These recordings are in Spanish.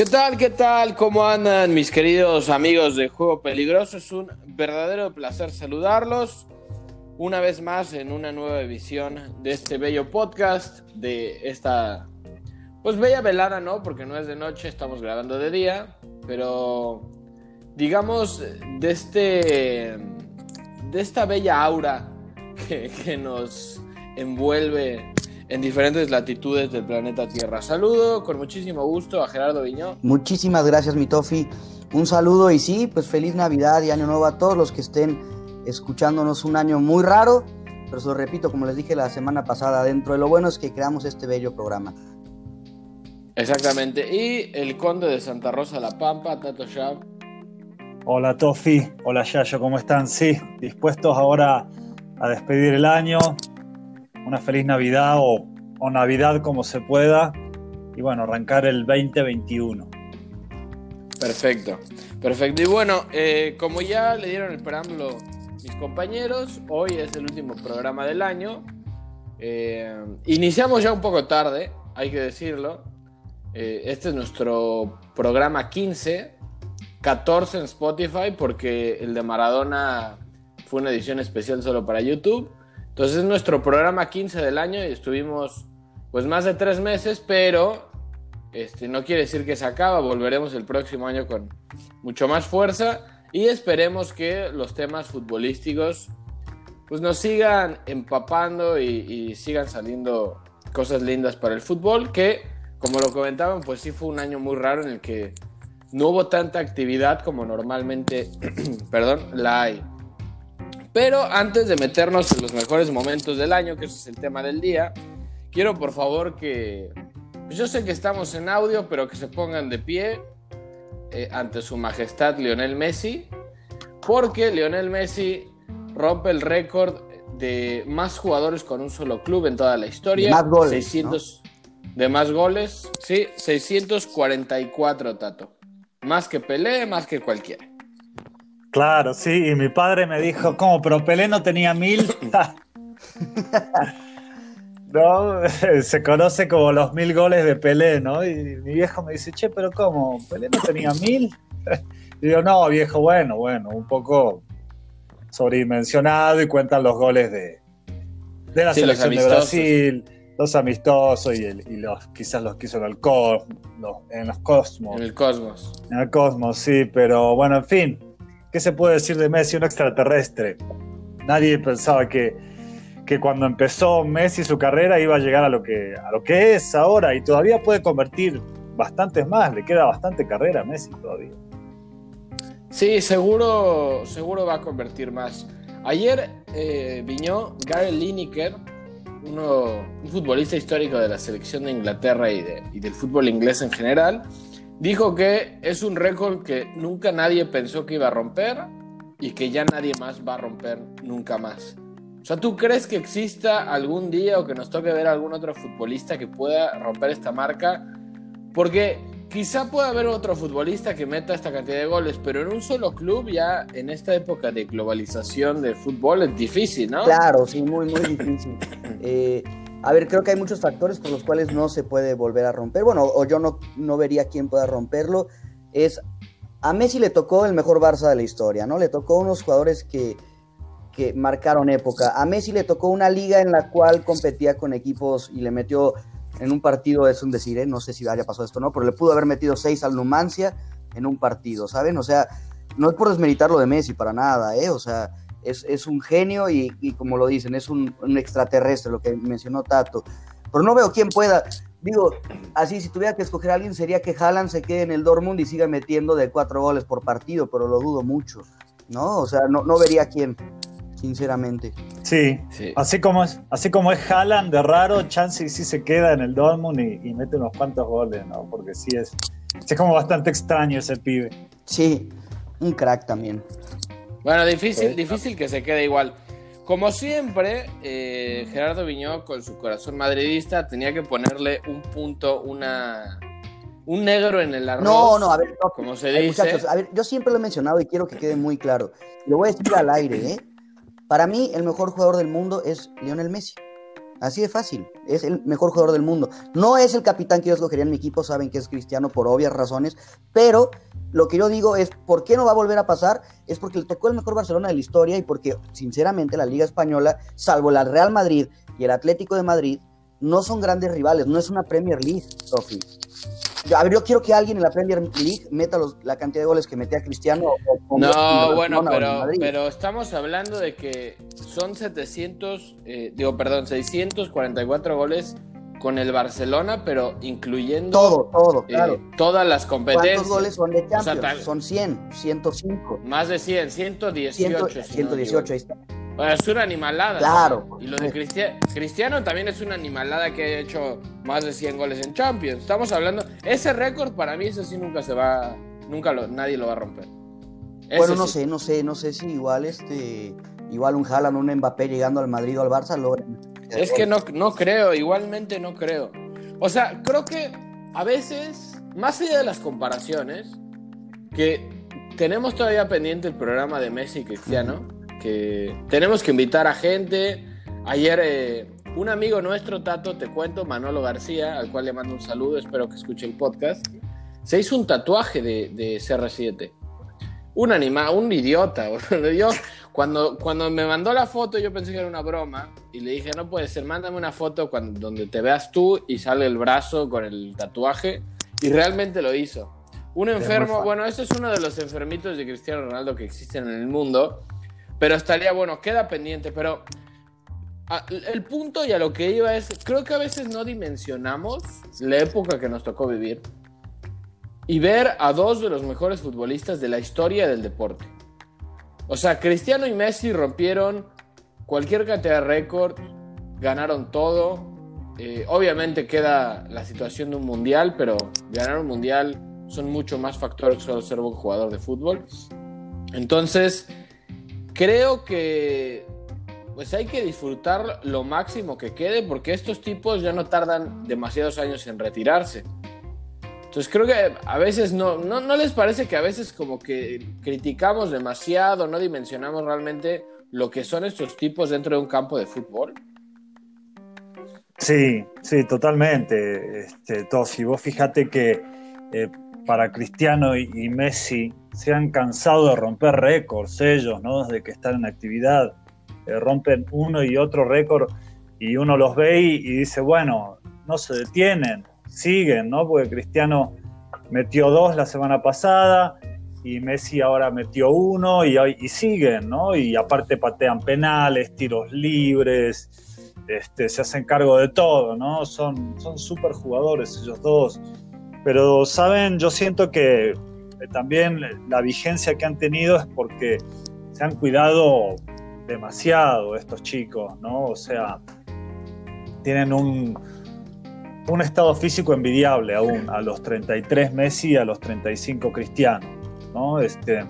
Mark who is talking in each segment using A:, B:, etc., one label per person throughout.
A: ¿Qué tal? ¿Qué tal? ¿Cómo andan mis queridos amigos de Juego Peligroso? Es un verdadero placer saludarlos una vez más en una nueva edición de este bello podcast, de esta, pues bella velada, ¿no? Porque no es de noche, estamos grabando de día, pero digamos de este, de esta bella aura que, que nos envuelve en diferentes latitudes del planeta Tierra. Saludo con muchísimo gusto a Gerardo Viñó.
B: Muchísimas gracias, mi Tofi. Un saludo y sí, pues feliz Navidad y Año Nuevo a todos los que estén escuchándonos un año muy raro, pero se lo repito, como les dije la semana pasada, dentro de lo bueno es que creamos este bello programa.
A: Exactamente. Y el conde de Santa Rosa La Pampa, Tato Shab.
C: Hola Tofi, hola Yayo, ¿cómo están? Sí, dispuestos ahora a despedir el año, una feliz Navidad o, Navidad como se pueda y bueno, arrancar el 2021.
A: Perfecto, perfecto. Y bueno, eh, como ya le dieron el preámbulo mis compañeros, hoy es el último programa del año. Eh, iniciamos ya un poco tarde, hay que decirlo. Eh, este es nuestro programa 15, 14 en Spotify porque el de Maradona fue una edición especial solo para YouTube. Entonces es nuestro programa 15 del año y estuvimos pues más de tres meses, pero este, no quiere decir que se acaba, volveremos el próximo año con mucho más fuerza y esperemos que los temas futbolísticos pues nos sigan empapando y, y sigan saliendo cosas lindas para el fútbol, que como lo comentaban, pues sí fue un año muy raro en el que no hubo tanta actividad como normalmente, perdón, la hay. Pero antes de meternos en los mejores momentos del año, que ese es el tema del día, quiero por favor que... Pues yo sé que estamos en audio, pero que se pongan de pie eh, ante su majestad Lionel Messi, porque Lionel Messi rompe el récord de más jugadores con un solo club en toda la historia.
B: De más goles,
A: 600 ¿no? de más goles, sí, 644, Tato. Más que Pelé, más que cualquiera.
C: Claro, sí, y mi padre me dijo, ¿cómo? Pero Pelé no tenía mil. no, se conoce como los mil goles de Pelé, ¿no? Y mi viejo me dice, che, pero ¿cómo? ¿Pelé no tenía mil? Y digo, no, viejo, bueno, bueno, un poco sobredimensionado y cuentan los goles de, de la
A: Sí,
C: selección de. Brasil, los amistosos y, el- y los quizás los que hizo en el Cos- los- en los Cosmos.
A: En el Cosmos.
C: En el Cosmos, sí, pero bueno, en fin, ¿qué se puede decir de Messi? Un extraterrestre. Nadie pensaba que, que cuando empezó Messi su carrera iba a llegar a lo, que, a lo que es ahora y todavía puede convertir bastantes más, le queda bastante carrera a Messi todavía.
A: Sí, seguro, seguro va a convertir más. Ayer eh, viñó Gary Lineker, uno, un futbolista histórico de la selección de Inglaterra y, y del fútbol inglés en general, dijo que es un récord que nunca nadie pensó que iba a romper y que ya nadie más va a romper nunca más. O sea, ¿tú crees que exista algún día o que nos toque ver algún otro futbolista que pueda romper esta marca? Porque quizá pueda haber otro futbolista que meta esta cantidad de goles, pero en un solo club ya en esta época de globalización del fútbol es difícil, ¿no?
B: Claro, sí, muy, muy difícil. Eh, a ver, creo que hay muchos factores por los cuales no se puede volver a romper. Bueno, o yo no, no vería quién pueda romperlo. Es a Messi le tocó el mejor Barça de la historia, ¿no? Le tocó unos jugadores que, que marcaron época. A Messi le tocó una liga en la cual competía con equipos y le metió en un partido, es un decir, ¿eh? no sé si haya pasado esto o no, pero le pudo haber metido seis al Numancia en un partido, ¿saben? O sea, no es por desmeritar lo de Messi para nada, ¿eh? O sea, es, es un genio y, y como lo dicen, es un, un extraterrestre, lo que mencionó Tato. Pero no veo quién pueda. Digo, así, si tuviera que escoger a alguien, sería que Haaland se quede en el Dortmund y siga metiendo de cuatro goles por partido, pero lo dudo mucho, ¿no? O sea, no, no vería quién, sinceramente.
C: Sí,
A: Sí.
C: así como es, así como es Haaland de raro, Chansey sí se queda en el Dortmund y, y mete unos cuantos goles, ¿no? Porque sí es, sí es como bastante extraño ese pibe.
B: Sí, un crack también.
A: Bueno, difícil, difícil que se quede igual. Como siempre, eh, Gerardo Viñó, con su corazón madridista, tenía que ponerle un punto, una, un negro en el arroz.
B: No, no, a ver, no,
A: Como se dice.
B: muchachos, a ver, yo siempre lo he mencionado y quiero que quede muy claro. Lo voy a decir al aire, ¿eh? Para mí, el mejor jugador del mundo es Lionel Messi. Así de fácil. Es el mejor jugador del mundo. No es el capitán que yo escogería en mi equipo, saben que es Cristiano por obvias razones, pero lo que yo digo es, ¿por qué no va a volver a pasar? Es porque le tocó el mejor Barcelona de la historia y porque, sinceramente, la Liga Española, salvo la Real Madrid y el Atlético de Madrid, no son grandes rivales, no es una Premier League, Sofi. A ver, yo quiero que alguien en la Premier League meta la cantidad de goles que metía Cristiano.
A: no, bueno, pero, pero estamos hablando de que son 700, eh, digo, perdón, 644 goles con el Barcelona, pero incluyendo
B: todo, todo, eh, claro.
A: todas las competencias.
B: ¿Cuántos goles son de Champions? son 100, 105.
A: Más de 100, 118.
B: 118, ahí está.
A: Es una animalada.
B: Claro.
A: Y lo de Cristiano también es una animalada que ha hecho más de 100 goles en Champions. Estamos hablando. Ese récord para mí, eso sí nunca se va. Nunca lo, nadie lo va a romper.
B: bueno, no sé, no sé, no sé si igual este. Igual un Haaland, un Mbappé llegando al Madrid o al Barça lo.
A: Es que no, no creo, igualmente no creo. O sea, creo que a veces, más allá de las comparaciones, que tenemos todavía pendiente el programa de Messi y Cristiano que tenemos que invitar a gente. Ayer eh, un amigo nuestro, Tato, te cuento, Manolo García, al cual le mando un saludo, espero que escuche el podcast, se hizo un tatuaje de, de CR7. Un animal, un idiota. Yo, cuando, cuando me mandó la foto, yo pensé que era una broma y le dije, no puede ser, mándame una foto cuando, donde te veas tú y sale el brazo con el tatuaje. Y realmente lo hizo. Un enfermo, bueno, ese es uno de los enfermitos de Cristiano Ronaldo que existen en el mundo pero estaría bueno, queda pendiente, pero el punto y a lo que iba es, creo que a veces no dimensionamos la época que nos tocó vivir y ver a dos de los mejores futbolistas de la historia del deporte. O sea, Cristiano y Messi rompieron cualquier cantidad de récord, ganaron todo. Eh, obviamente queda la situación de un mundial, pero ganar un mundial son mucho más factores que solo ser un jugador de fútbol. Entonces, creo que pues hay que disfrutar lo máximo que quede porque estos tipos ya no tardan demasiados años en retirarse. Entonces creo que a veces no, no, no les parece que a veces como que criticamos demasiado, no dimensionamos realmente lo que son estos tipos dentro de un campo de fútbol.
C: Sí, sí, totalmente. Este, Tosi, vos fíjate que eh, para Cristiano y, Messi se han cansado de romper récords ellos, ¿no? Desde que están en actividad. Eh, rompen uno y otro récord y uno los ve y, dice, bueno, no se detienen, siguen, ¿no? Porque Cristiano metió dos la semana pasada y Messi ahora metió uno y, siguen, ¿no? Y aparte patean penales, tiros libres, este, se hacen cargo de todo, ¿no? Son súper jugadores ellos dos. Pero, ¿saben? Yo siento que eh, también la vigencia que han tenido es porque se han cuidado demasiado estos chicos, ¿no? O sea, tienen un, un estado físico envidiable aún a los 33 Messi y a los 35 Cristiano, ¿no? Este,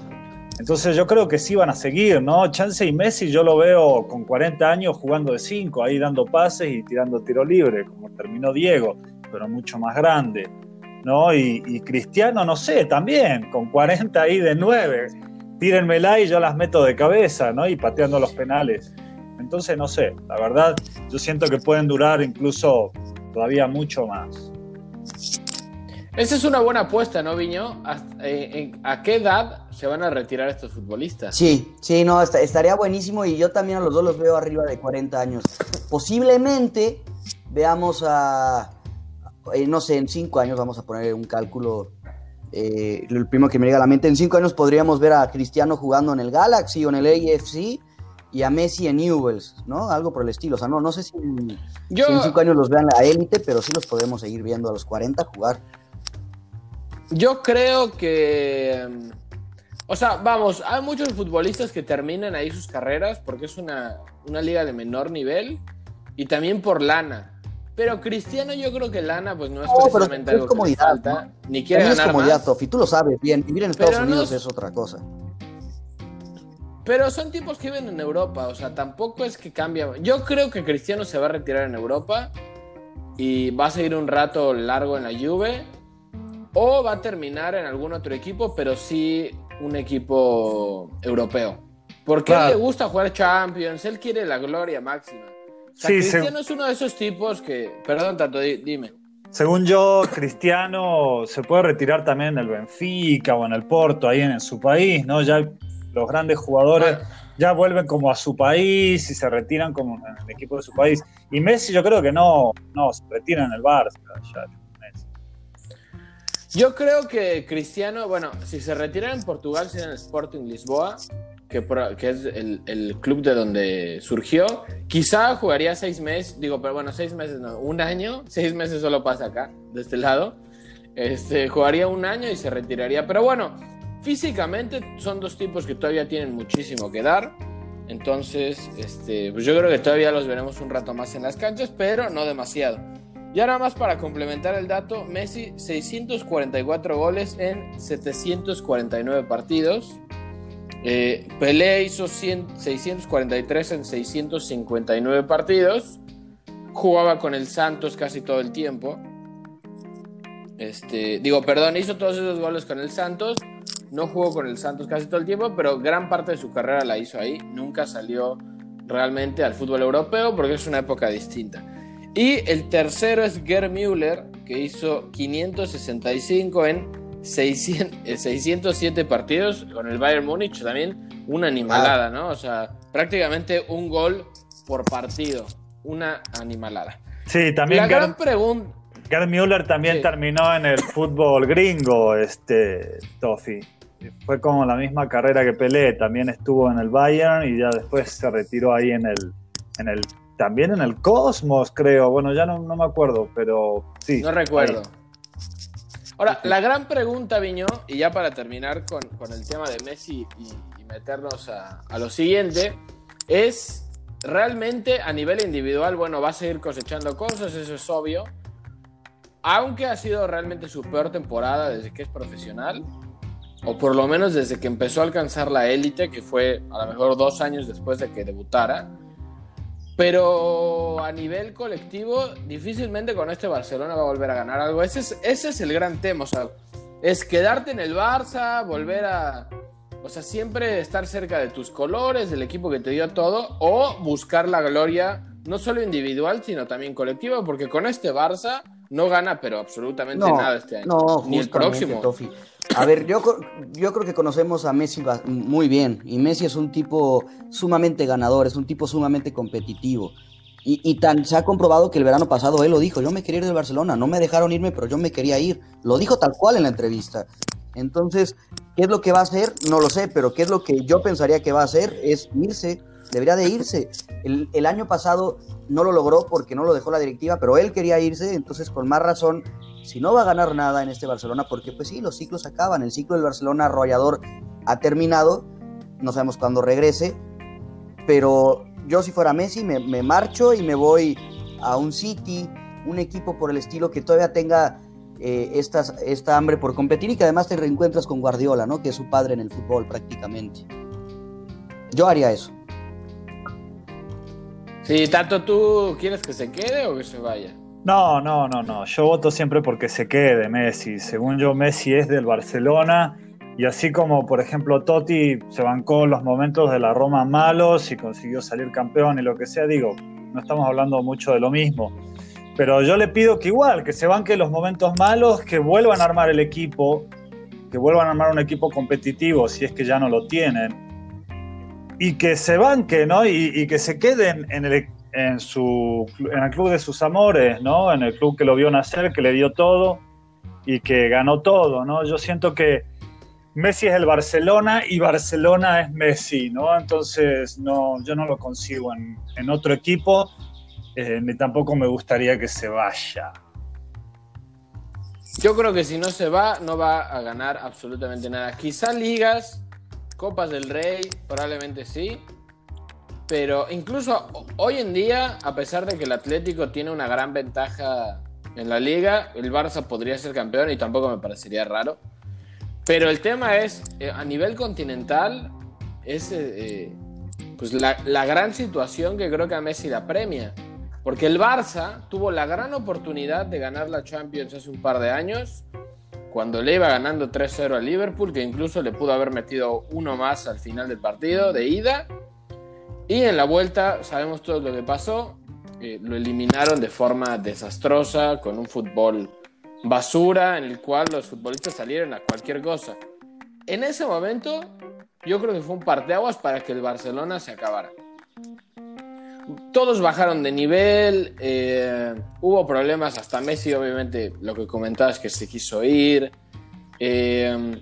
C: entonces yo creo que sí van a seguir, ¿no? Chance y Messi yo lo veo con 40 años jugando de 5, ahí dando pases y tirando tiro libre, como terminó Diego, pero mucho más grande. ¿No? Y, Cristiano, no sé, también, con 40 ahí de 9. Tírenmela y yo las meto de cabeza, ¿no? Y pateando los penales. Entonces, no sé, la verdad, yo siento que pueden durar incluso todavía mucho más.
A: Esa es una buena apuesta, ¿no, Viño? Eh, ¿A, qué edad se van a retirar estos futbolistas?
B: Sí, sí, no, estaría buenísimo y yo también a los dos los veo arriba de 40 años. Posiblemente veamos a, eh, no sé, en cinco años vamos a poner un cálculo, eh, el primero que me llega a la mente, en cinco años podríamos ver a Cristiano jugando en el Galaxy o en el AFC y a Messi en Newells, ¿no? Algo por el estilo. O sea, no, no sé si, en cinco años los vean la élite, pero sí los podemos seguir viendo a los 40 jugar.
A: Yo creo que... O sea, vamos, hay muchos futbolistas que terminan ahí sus carreras porque es una, una liga de menor nivel y también por lana. Pero Cristiano, yo creo que Lana, pues no es precisamente algo que falta, ni quiere ganar es comodidad,
B: Sofi, tú lo sabes bien. Vivir en Estados Unidos es otra cosa.
A: Pero son tipos que viven en Europa, o sea, tampoco es que cambia. Yo creo que Cristiano se va a retirar en Europa y va a seguir un rato largo en la Juve o va a terminar en algún otro equipo, pero sí un equipo europeo. Porque él le gusta jugar Champions, él quiere la gloria máxima. O sea, Cristiano es uno de esos tipos que. Perdón, Tato, dime.
C: Según yo, Cristiano se puede retirar también en el Benfica o en el Porto, ahí en, su país, ¿no? Ya los grandes jugadores ya vuelven como a su país y se retiran como en el equipo de su país. Y Messi yo creo que no, no se retira en el Barça.
A: Yo creo que Cristiano, bueno, si se retira en Portugal sería en el Sporting Lisboa, que, es el, club de donde surgió. Quizá jugaría seis meses, digo, pero bueno, seis meses no, un año, seis meses solo pasa acá, de este lado. Este, jugaría un año y se retiraría. Pero bueno, físicamente son dos tipos que todavía tienen muchísimo que dar. Entonces, este, pues yo creo que todavía los veremos un rato más en las canchas, pero no demasiado. Y ahora más para complementar el dato, Messi 644 goles en 749 partidos. Eh, Pelé hizo 643 en 659 partidos. Jugaba con el Santos casi todo el tiempo. Este, digo, perdón, hizo todos esos goles con el Santos. No jugó con el Santos casi todo el tiempo, pero gran parte de su carrera la hizo ahí. Nunca salió realmente al fútbol europeo porque es una época distinta. Y el tercero es Gerd Müller, que hizo 565 en 607 partidos con el Bayern Múnich, también una animalada, ¿no? O sea, prácticamente un gol por partido, una animalada.
C: Sí, también.
A: La gran pregunta.
C: Gerd Müller también terminó en el fútbol gringo, este, Tofi. Fue como la misma carrera que Pelé, también estuvo en el Bayern y ya después se retiró ahí en el, en el también en el Cosmos, creo. Bueno, ya no, me acuerdo, pero sí.
A: No recuerdo. Ahora, la gran pregunta, Viño, y ya para terminar con, el tema de Messi y, meternos a, lo siguiente, es realmente a nivel individual, bueno, va a seguir cosechando cosas, eso es obvio. Aunque ha sido realmente su peor temporada desde que es profesional, o por lo menos desde que empezó a alcanzar la élite, que fue a lo mejor dos años después de que debutara. Pero a nivel colectivo, difícilmente con este Barcelona va a volver a ganar algo. Ese es, ese es el gran tema, o sea, es quedarte en el Barça, volver a... O sea, siempre estar cerca de tus colores, del equipo que te dio todo, o buscar la gloria, no solo individual, sino también colectiva, porque con este Barça no gana, pero absolutamente nada este año.
B: No, ni el próximo. A ver, yo, yo creo que conocemos a Messi muy bien y Messi es un tipo sumamente ganador, es un tipo sumamente competitivo. Y, tan se ha comprobado que el verano pasado él lo dijo, yo me quería ir del Barcelona, no me dejaron irme, pero yo me quería ir. Lo dijo tal cual en la entrevista. Entonces, ¿qué es lo que va a hacer? No lo sé, pero ¿qué es lo que yo pensaría que va a hacer? Es irse, debería de irse. El año pasado no lo logró porque no lo dejó la directiva, pero él quería irse, entonces con más razón si no va a ganar nada en este Barcelona, porque pues sí, los ciclos acaban, el ciclo del Barcelona arrollador ha terminado, no sabemos cuándo regrese, pero yo si fuera Messi me, marcho y me voy a un City, un equipo por el estilo que todavía tenga eh, esta hambre por competir y que además te reencuentras con Guardiola, ¿no? que es su padre en el fútbol prácticamente. Yo haría eso.
A: Sí, tanto tú quieres que se quede o que se vaya.
C: No, no, no, no. Yo voto siempre porque se quede Messi. Según yo, Messi es del Barcelona. Y así como, por ejemplo, Totti se bancó los momentos de la Roma malos y consiguió salir campeón y lo que sea, digo, no estamos hablando mucho de lo mismo. Pero yo le pido que igual, que se banque los momentos malos, que vuelvan a armar el equipo, que vuelvan a armar un equipo competitivo si es que ya no lo tienen. Y que se banque, ¿no? Y, y que se queden en el, en, su, en el club de sus amores, ¿no? En el club que lo vio nacer, que le dio todo y que ganó todo, ¿no? Yo siento que Messi es el Barcelona y Barcelona es Messi, ¿no? Entonces, no, yo no lo consigo en, en otro equipo, eh, ni tampoco me gustaría que se vaya.
A: Yo creo que si no se va, no va a ganar absolutamente nada. Quizá ligas, Copas del Rey, probablemente sí, pero incluso hoy en día, a pesar de que el Atlético tiene una gran ventaja en la liga, el Barça podría ser campeón y tampoco me parecería raro. Pero el tema es, eh, a nivel continental, es eh, eh, pues la, la, gran situación que creo que a Messi la premia. Porque el Barça tuvo la gran oportunidad de ganar la Champions hace un par de años, cuando le iba ganando 3-0 al Liverpool, que incluso le pudo haber metido uno más al final del partido de ida y en la vuelta sabemos todo lo que pasó. eh, lo eliminaron de forma desastrosa, con un fútbol basura, en el cual los futbolistas salieron a cualquier cosa. En ese momento, yo creo que fue un parteaguas para que el Barcelona se acabara. Todos bajaron de nivel, eh, hubo problemas, hasta Messi, obviamente, lo que comentabas que se quiso ir. Eh,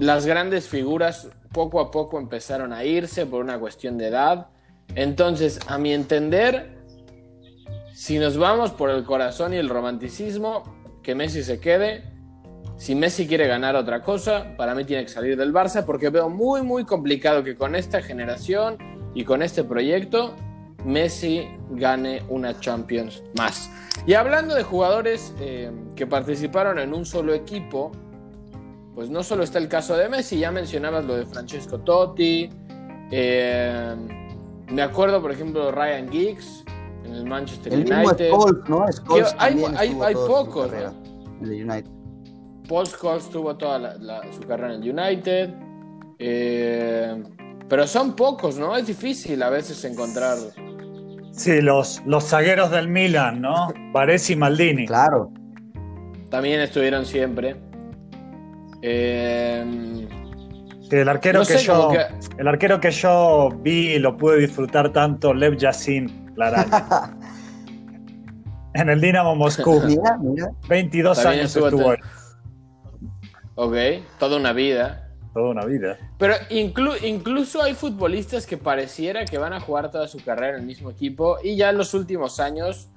A: las grandes figuras poco a poco empezaron a irse por una cuestión de edad. Entonces, a mi entender, si nos vamos por el corazón y el romanticismo, que Messi se quede. Si Messi quiere ganar otra cosa, para mí tiene que salir del Barça porque veo muy, muy complicado que con esta generación y con este proyecto Messi gane una Champions más. Y hablando de jugadores eh, que participaron en un solo equipo, pues no solo está el caso de Messi, ya mencionabas lo de Francesco Totti, eh, me acuerdo por ejemplo de Ryan Giggs en el Manchester
B: El mismo
A: United.
B: Scholes, ¿no? Scholes
A: hay- hay-
B: estuvo
A: hay
B: toda su
A: pocos,
B: carrera en el United.
A: Paul Scholes tuvo toda la- la- su carrera en el United. eh, pero son pocos, ¿no? Es difícil a veces encontrar.
C: Sí, los, los zagueros del Milan, ¿no? Varese y Maldini.
B: Claro.
A: También estuvieron siempre. Eh,
C: Sí, el arquero
A: No
C: que
A: sé,
C: yo
A: que-
C: el arquero que yo vi y lo pude disfrutar tanto, Lev Yassin, la araña. en el Dinamo Moscú.
B: Mira, mira.
C: 22
A: También
C: años
A: estuvo
C: estuvo ahí,
A: ok, toda una vida.
C: toda una vida.
A: Pero inclu- incluso hay futbolistas que pareciera que van a jugar toda su carrera en el mismo equipo y ya en los últimos años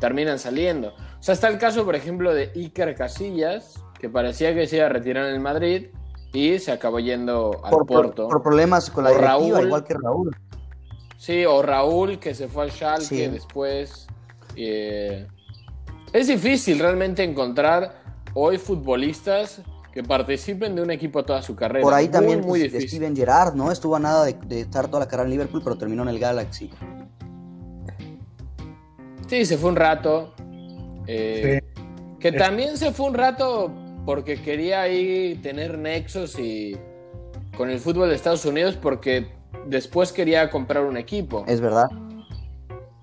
A: terminan saliendo. O sea, está el caso, por ejemplo, de Iker Casillas, que parecía que se iba a retirar en el Madrid y se acabó yendo al
B: Por, por-
A: Porto.
B: por problemas con la
A: O
B: directiva,
A: Raúl.
B: igual que Raúl.
A: Sí, o Raúl que se fue al Schalke
B: Sí.
A: después. eh, es difícil realmente encontrar hoy futbolistas que participen de un equipo toda su carrera.
B: Por ahí
A: Muy,
B: también
A: muy
B: pues,
A: difícil.
B: Steven Gerrard, ¿no? Estuvo a nada de, de estar toda la carrera en Liverpool, pero terminó en el Galaxy.
A: Sí, se fue un rato. eh, Que
C: Es-
A: también se fue un rato porque quería ahí tener nexos y con el fútbol de Estados Unidos porque después quería comprar un equipo.
B: Es verdad.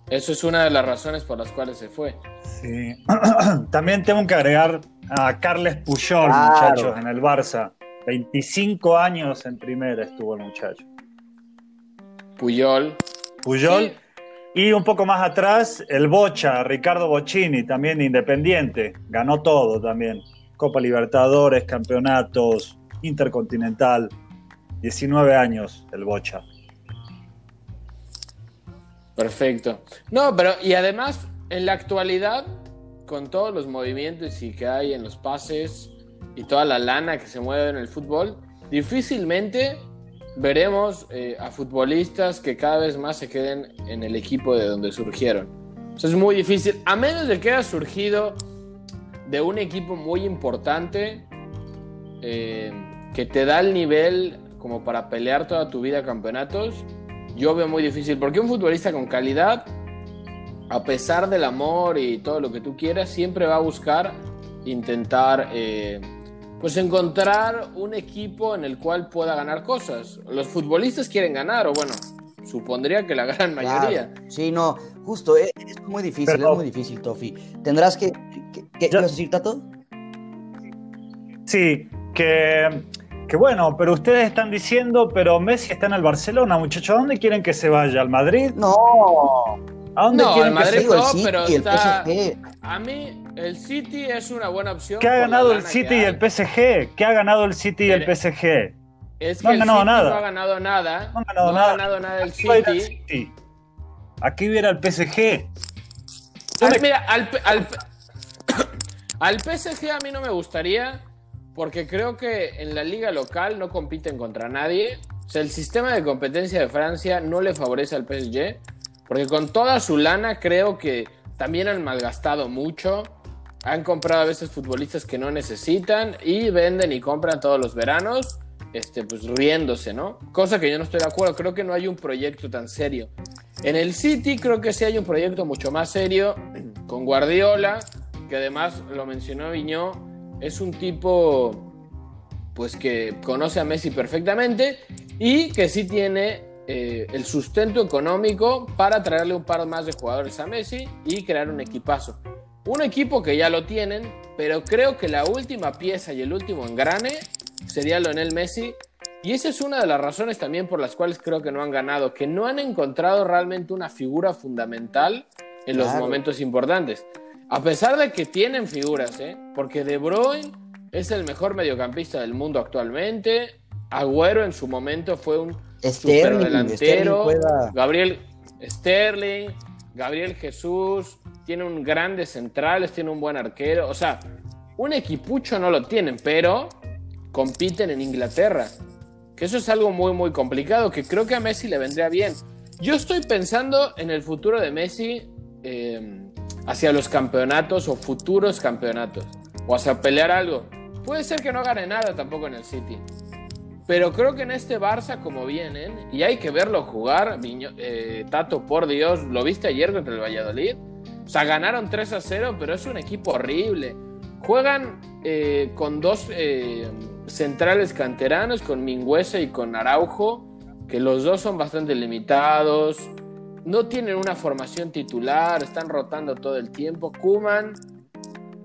A: Eso es una de las razones por las cuales se fue.
C: Sí. También tengo que agregar a Carles Puyol,
B: Claro.
C: muchachos, en el Barça. 25 años en primera estuvo el muchacho.
A: Puyol.
C: Puyol.
A: Sí,
C: Y un poco más atrás, el Bocha, Ricardo Bocini, también independiente. Ganó todo también. Copa Libertadores, campeonatos, Intercontinental. 19 años el Bocha.
A: Perfecto. No, pero y además, en la actualidad, con todos los movimientos y que hay en los pases y toda la lana que se mueve en el fútbol, difícilmente veremos eh, a futbolistas que cada vez más se queden en el equipo de donde surgieron. Eso es muy difícil, a menos de que haya surgido de un equipo muy importante eh, que te da el nivel como para pelear toda tu vida campeonatos. Yo veo muy difícil, porque un futbolista con calidad, a pesar del amor y todo lo que tú quieras, siempre va a buscar intentar eh, pues encontrar un equipo en el cual pueda ganar cosas. Los futbolistas quieren ganar, o bueno, supondría que la gran mayoría.
B: Claro. Sí, no, justo, es, es muy difícil,
C: Pero-
B: es muy difícil, Tofi. Tendrás que... ¿Qué
C: Ya-
B: ibas a decir, Tato?
C: Sí, que, que bueno, pero ustedes están diciendo, pero Messi está en el Barcelona, muchachos. ¿A dónde quieren que se vaya? ¿Al Madrid?
B: No,
C: ¿A dónde
A: No,
C: quieren
A: al
C: que
A: Madrid
C: se
B: el
A: no,
B: City
A: pero
B: el
A: está-
B: PSG.
A: A mí, el City es una buena opción.
C: ¿Qué ha ganado el City y el PSG? ¿Qué ha ganado el City y el PSG?
A: Es que
C: No han
A: el
C: ganado
A: City
C: nada.
A: no ha ganado nada.
C: No han ganado
A: no
C: nada.
A: ha ganado nada el
C: Aquí
A: City.
C: City. Aquí viene el PSG.
A: Mira, al, al, P- al PSG a mí no me gustaría porque creo que en la liga local no compiten contra nadie. El sistema de competencia de Francia no le favorece al PSG porque con toda su lana creo que también han malgastado mucho. Han comprado a veces futbolistas que no necesitan y venden y compran todos los veranos, este, pues riéndose, ¿no? Cosa que yo no estoy de acuerdo. Creo que no hay un proyecto tan serio. En el City creo que sí hay un proyecto mucho más serio con Guardiola, que además lo mencionó Viñó, es un tipo pues que conoce a Messi perfectamente y que sí tiene eh, el sustento económico para traerle un par más de jugadores a Messi y crear un equipazo. Un equipo que ya lo tienen, pero creo que la última pieza y el último engrane sería Lionel Messi. Y esa es una de las razones también por las cuales creo que no han ganado, que no han encontrado realmente una figura fundamental en los momentos importantes. A pesar de que tienen figuras, ¿eh? porque De Bruyne es el mejor mediocampista del mundo actualmente. Agüero en su momento fue un delantero. Gabriel Sterling, Gabriel Jesús, tiene un grandes centrales, tiene un buen arquero. O sea, un equipucho no lo tienen, pero compiten en Inglaterra. Que eso es algo muy, muy complicado, que creo que a Messi le vendría bien. Yo estoy pensando en el futuro de Messi eh, hacia los campeonatos o futuros campeonatos, o hacia pelear algo. Puede ser que no gane nada tampoco en el City. Pero creo que en este Barça, como vienen, y hay que verlo jugar, eh, Tato, por Dios, ¿lo viste ayer contra el Valladolid? O sea, ganaron 3 a 0, pero es un equipo horrible. Juegan eh, con dos eh, centrales canteranos, con Mingüese y con Araujo, que los dos son bastante limitados no tienen una formación titular, están rotando todo el tiempo. Kuman,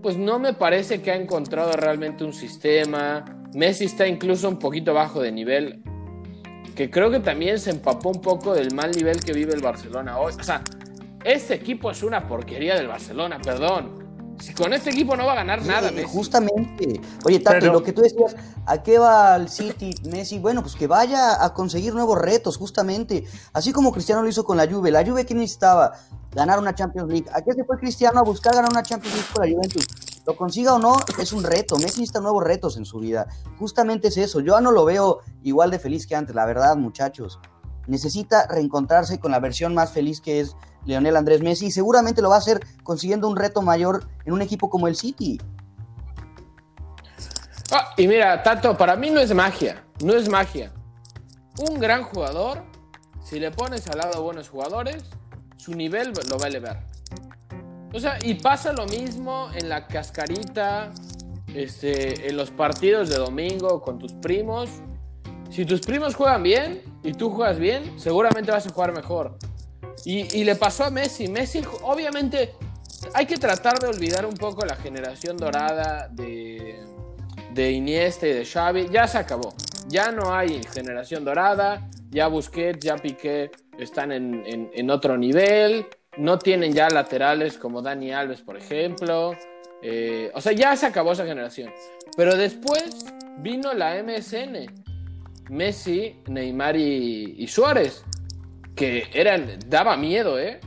A: pues no me parece que ha encontrado realmente un sistema. Messi está incluso un poquito bajo de nivel, que creo que también se empapó un poco del mal nivel que vive el Barcelona hoy. O sea, este equipo es una porquería del Barcelona, perdón. Si con este equipo no va a ganar nada, Messi.
B: Justamente. Oye, Tato, lo que tú decías, ¿a qué va el City, Messi? Bueno, pues que vaya a conseguir nuevos retos, justamente. Así como Cristiano lo hizo con la Juve. La Juve, ¿qué necesitaba? Ganar una Champions League. ¿A qué se fue Cristiano a buscar ganar una Champions League con la Juventus? Lo consiga o no, es un reto. Messi necesita nuevos retos en su vida. Justamente es eso. Yo no lo veo igual de feliz que antes, la verdad, muchachos. Necesita reencontrarse con la versión más feliz que es Leonel Andrés Messi y seguramente lo va a hacer consiguiendo un reto mayor en un equipo como el City.
A: Ah, y mira, Tato, para mí no es magia, no es magia. Un gran jugador, si le pones al lado buenos jugadores, su nivel lo va a elevar. O sea, y pasa lo mismo en la cascarita, este, en los partidos de domingo con tus primos. Si tus primos juegan bien y tú juegas bien, seguramente vas a jugar mejor. Y, le pasó a Messi. Messi, obviamente, hay que tratar de olvidar un poco la generación dorada de, de Iniesta y de Xavi. Ya se acabó. Ya no hay generación dorada. Ya Busquets, ya Piqué están en, otro nivel. No tienen ya laterales como Dani Alves, por ejemplo. Eh, o sea, ya se acabó esa generación. Pero después vino la MSN. Messi, Neymar y Suárez que eran, daba miedo, ¿eh?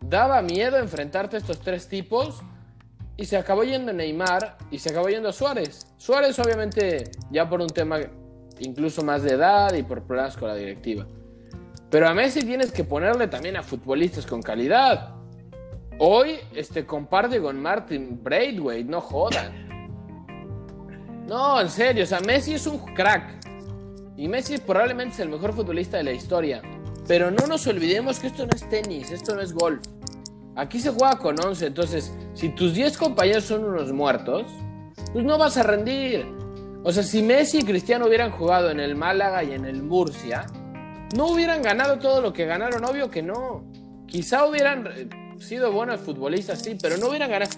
A: Daba miedo enfrentarte a estos tres tipos y se acabó yendo Neymar y se acabó yendo Suárez. Suárez obviamente ya por un tema incluso más de edad y por problemas con la directiva. Pero a Messi tienes que ponerle también a futbolistas con calidad. Hoy este, comparte con Martin Braithwaite, no jodan. No, en serio, o sea, Messi es un crack. Y Messi probablemente es el mejor futbolista de la historia. Pero no nos olvidemos que esto no es tenis, esto no es golf. Aquí se juega con 11, entonces si tus 10 compañeros son unos muertos, pues no vas a rendir. O sea, si Messi y Cristiano hubieran jugado en el Málaga y en el Murcia, no hubieran ganado todo lo que ganaron, obvio que no. Quizá hubieran sido buenos futbolistas, sí, pero no hubieran ganado.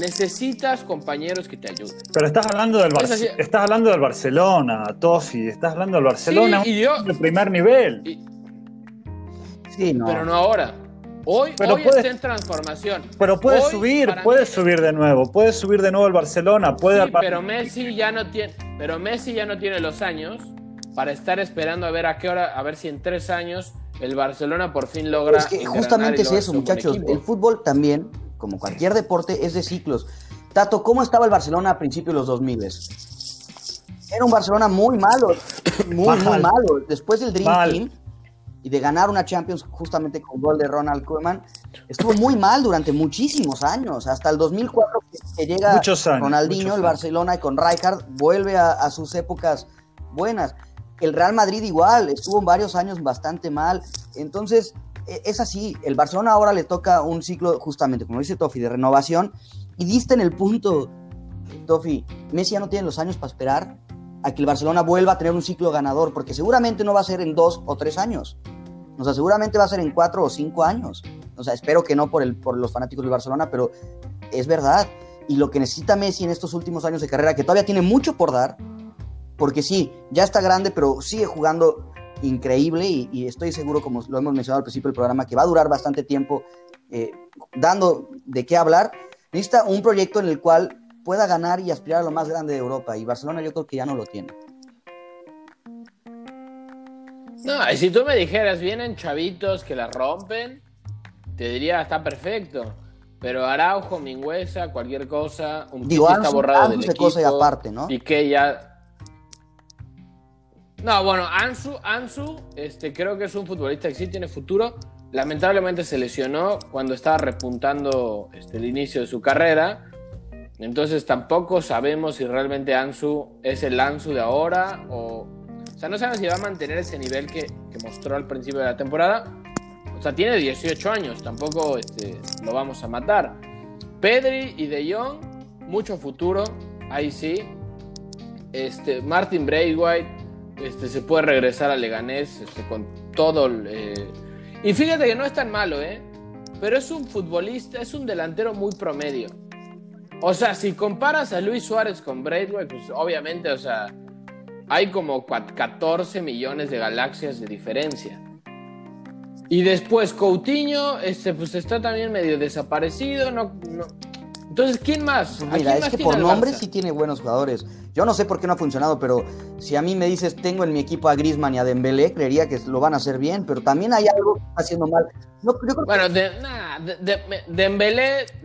A: Necesitas compañeros que te ayuden.
C: Pero estás hablando del, estás hablando del Barcelona, Tofi, estás hablando del Barcelona sí, de primer nivel.
A: Pero no ahora. Hoy, hoy está en transformación.
C: Pero puede subir, puede subir de nuevo, puede subir de nuevo el Barcelona, puede.
A: pero Messi ya no tiene, pero Messi ya no tiene los años para estar esperando a ver a qué hora, a ver si en tres años el Barcelona por fin logra.
B: Es que justamente es eso, muchachos. El fútbol también, como cualquier deporte, es de ciclos. Tato, ¿cómo estaba el Barcelona a principios de los 2000? Era un Barcelona muy malo, muy, muy malo. Después del Dream Team y de ganar una Champions justamente con gol de Ronald Koeman, estuvo muy mal durante muchísimos años, hasta el 2004 que llega Ronaldinho, el Barcelona y con Rijkaard vuelve a, sus épocas buenas. El Real Madrid igual, estuvo varios años bastante mal, entonces e, es así, el Barcelona ahora le toca un ciclo justamente, como dice Tofi, de renovación y diste en el punto, Tofi, Messi ya no tiene los años para esperar a que el Barcelona vuelva a tener un ciclo ganador, porque seguramente no va a ser en dos o tres años O sea, seguramente va a ser en cuatro o cinco años. O sea, espero que no por, el, por los fanáticos del Barcelona, pero es verdad. Y lo que necesita Messi en estos últimos años de carrera, que todavía tiene mucho por dar, porque sí, ya está grande, pero sigue jugando increíble y, estoy seguro, como lo hemos mencionado al principio del programa, que va a durar bastante tiempo eh, dando de qué hablar. Necesita un proyecto en el cual pueda ganar y aspirar a lo más grande de Europa y Barcelona yo creo que ya no lo tiene.
A: No, y si tú me dijeras, vienen chavitos que la rompen, te diría, está perfecto. Pero Araujo, Mingüesa, cualquier cosa, un
B: Digo, está borrado del equipo. cosa y aparte, ¿no?
A: Y que ya... No, bueno, Ansu, Ansu, este, creo que es un futbolista que sí tiene futuro. Lamentablemente se lesionó cuando estaba repuntando este, el inicio de su carrera. Entonces tampoco sabemos si realmente Ansu es el Ansu de ahora o... O sea, no sabemos si va a mantener ese nivel que, que mostró al principio de la temporada o sea, tiene 18 años, tampoco este, lo vamos a matar. Pedri y De Jong, mucho futuro, ahí sí. Este, Martin Braithwaite este, se puede regresar a Leganés este, con todo. Eh, y fíjate que no es tan malo, ¿eh? Pero es un futbolista, es un delantero muy promedio. O sea, si comparas a Luis Suárez con Braithwaite, pues obviamente, o sea, hay como 14 millones de galaxias de diferencia. Y después Coutinho, este, pues está también medio desaparecido, no, Entonces, ¿quién más?
B: Pues mira, es que por nombre sí tiene buenos jugadores. Yo no sé por qué no ha funcionado, pero si a mí me dices, tengo en mi equipo a Griezmann y a Dembélé, creería que lo van a hacer bien, pero también hay algo que está haciendo mal.
A: bueno, de, de,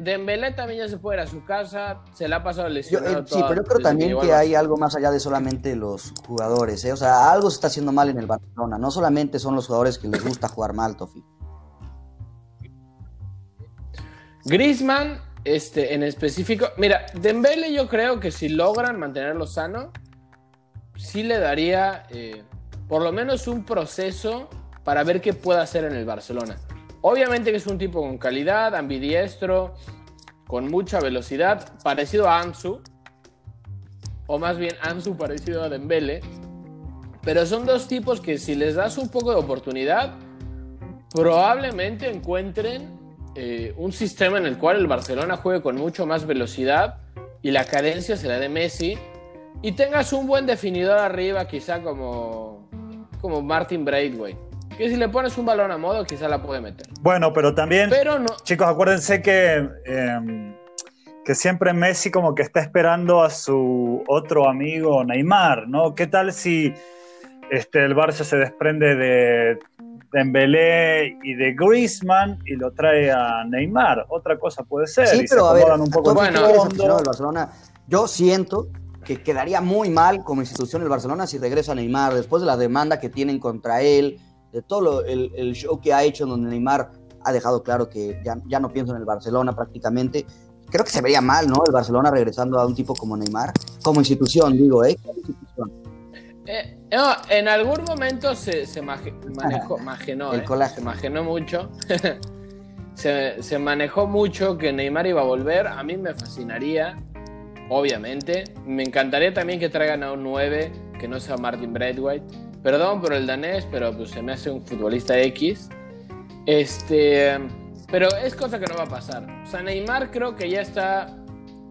A: Dembélé, también ya se puede ir a su casa, se le ha pasado lesionado.
B: Eh, sí, pero yo creo también que, hay algo más allá de solamente los jugadores, ¿eh? o sea, algo se está haciendo mal en el Barcelona, no solamente son los jugadores que les gusta jugar mal, Tofi.
A: Griezmann, este, en específico, mira, Dembélé yo creo que si logran mantenerlo sano, sí le daría eh, por lo menos un proceso para ver qué puede hacer en el Barcelona. Obviamente que es un tipo con calidad, ambidiestro, con mucha velocidad, parecido a Ansu, o más bien Ansu parecido a Dembele, pero son dos tipos que si les das un poco de oportunidad, probablemente encuentren eh, un sistema en el cual el Barcelona juegue con mucho más velocidad y la cadencia será de Messi y tengas un buen definidor arriba, quizá como, como Martin Braithwaite que si le pones un balón a modo, quizá la puede meter.
C: Bueno, pero también, pero no. chicos, acuérdense que, em, que siempre Messi como que está esperando a su otro amigo Neymar, ¿no? ¿Qué tal si este, el Barça se desprende de Dembélé y de Griezmann y lo trae a Neymar? Otra cosa puede ser.
B: Sí, pero a ver, un poco bueno, del Barcelona. Yo siento que quedaría muy mal como institución el Barcelona si regresa Neymar después de la demanda que tienen contra él, de todo el, el, show que ha hecho, donde Neymar ha dejado claro que ya, ya, no pienso en el Barcelona prácticamente. Creo que se vería mal, ¿no? El Barcelona regresando a un tipo como Neymar, como institución, digo, ¿eh?
A: Eh en algún momento se, se manejó, imaginó, ¿eh? se mucho. se, se manejó mucho que Neymar iba a volver. A mí me fascinaría, obviamente. Me encantaría también que traigan a un 9 que no sea Martin Braithwaite Perdón por el danés, pero pues se me hace un futbolista X. Este, pero es cosa que no va a pasar. O sea, Neymar creo que ya está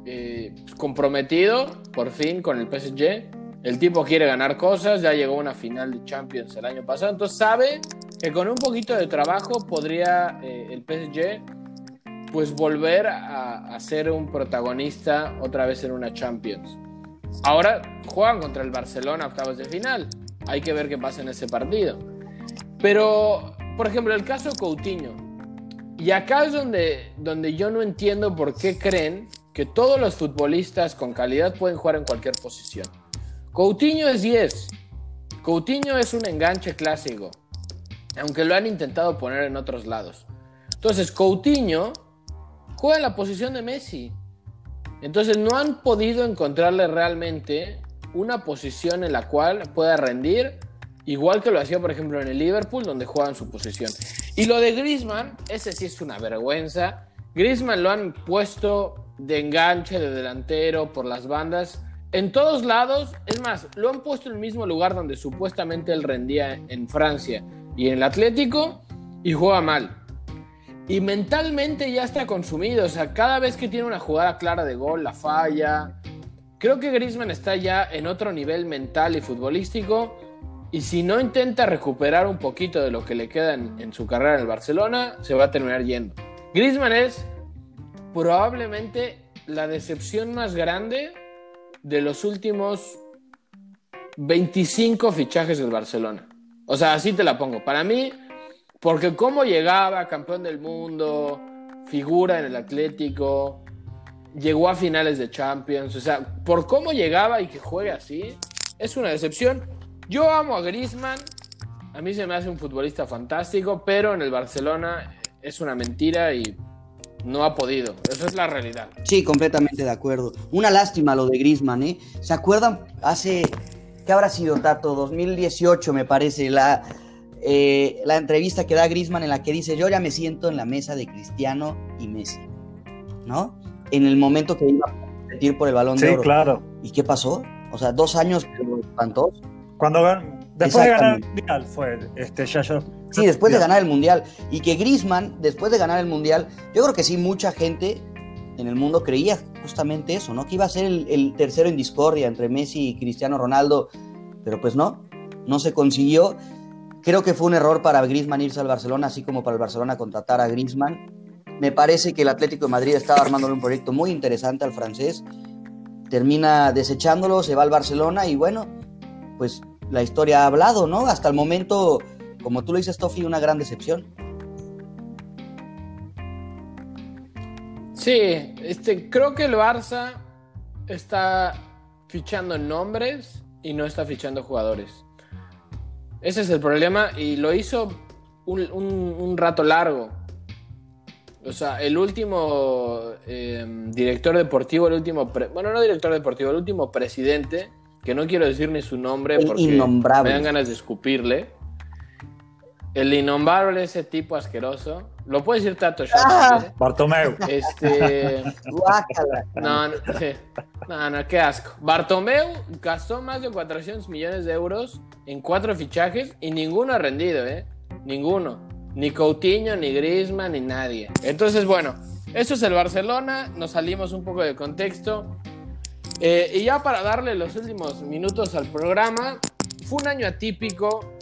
A: eh, comprometido por fin con el PSG. El tipo quiere ganar cosas, ya llegó a una final de Champions el año pasado, entonces sabe que con un poquito de trabajo podría eh, el PSG pues volver a, a, ser un protagonista otra vez en una Champions. Ahora juegan contra el Barcelona octavos de final. Hay que ver qué pasa en ese partido. Pero, por ejemplo, el caso Coutinho. Y acá es donde, donde yo no entiendo por qué creen que todos los futbolistas con calidad pueden jugar en cualquier posición. Coutinho es 10. Coutinho es un enganche clásico. Aunque lo han intentado poner en otros lados. Entonces, Coutinho juega en la posición de Messi. Entonces, no han podido encontrarle realmente una posición en la cual pueda rendir, igual que lo hacía, por ejemplo, en el Liverpool, donde juega en su posición. Y lo de Griezmann, ese sí es una vergüenza. Griezmann lo han puesto de enganche, de delantero, por las bandas, en todos lados. Es más, lo han puesto en el mismo lugar donde supuestamente él rendía en Francia, y en el Atlético y juega mal. Y mentalmente ya está consumido, o sea, cada vez que tiene una jugada clara de gol, la falla. Creo que Griezmann está ya en otro nivel mental y futbolístico. Y si no intenta recuperar un poquito de lo que le queda en, su carrera en el Barcelona, se va a terminar yendo. Griezmann es probablemente la decepción más grande de los últimos 25 fichajes del Barcelona. O sea, así te la pongo. Para mí, porque cómo llegaba, campeón del mundo, figura en el Atlético, llegó a finales de Champions, o sea, por cómo llegaba y que juegue así, es una decepción. Yo amo a Griezmann, a mí se me hace un futbolista fantástico, pero en el Barcelona es una mentira y no ha podido. Esa es la realidad.
B: Sí, completamente de acuerdo. Una lástima lo de Griezmann, ¿eh? ¿Se acuerdan hace, qué habrá sido, Tato? 2018 me parece, la, eh, la entrevista que da Griezmann en la que dice, yo ya me siento en la mesa de Cristiano y Messi, ¿no? En el momento que iba a competir por el balón de oro.
C: Sí, claro.
B: ¿Y qué pasó? O sea, dos años espantosos.
C: Cuando después de ganar el mundial fue este ya yo.
B: Sí, después de ganar el mundial y que Griezmann después de ganar el mundial, yo creo que sí mucha gente en el mundo creía justamente eso, ¿no? Que iba a ser el, el tercero en discordia entre Messi y Cristiano Ronaldo, pero pues no, no se consiguió. Creo que fue un error para Griezmann irse al Barcelona, así como para el Barcelona contratar a Griezmann. Me parece que el Atlético de Madrid estaba armándole un proyecto muy interesante al francés. Termina desechándolo, se va al Barcelona y bueno, pues la historia ha hablado, ¿no? Hasta el momento, como tú lo dices, Tofi, una gran decepción.
A: Sí, este, creo que el Barça está fichando nombres y no está fichando jugadores. Ese es el problema y lo hizo un, un, un rato largo. O sea, el último eh, director deportivo, el último, bueno, no director deportivo, el último presidente, que no quiero decir ni su nombre
B: El
A: porque
B: innombrable.
A: me dan ganas de escupirle. El innombrable, ese tipo asqueroso. Lo puede decir Tato Shop,
B: Ah.
A: quiere.
C: Bartomeu.
A: Este. No, no, sí. no, no, qué asco. Bartomeu gastó más de 400 millones de euros en cuatro fichajes y ninguno ha rendido, ¿eh? Ninguno. Ni Coutinho, ni Griezmann, ni nadie. Entonces, bueno, eso es el Barcelona. Nos salimos un poco de contexto. Eh, y ya para darle los últimos minutos al programa, fue un año atípico.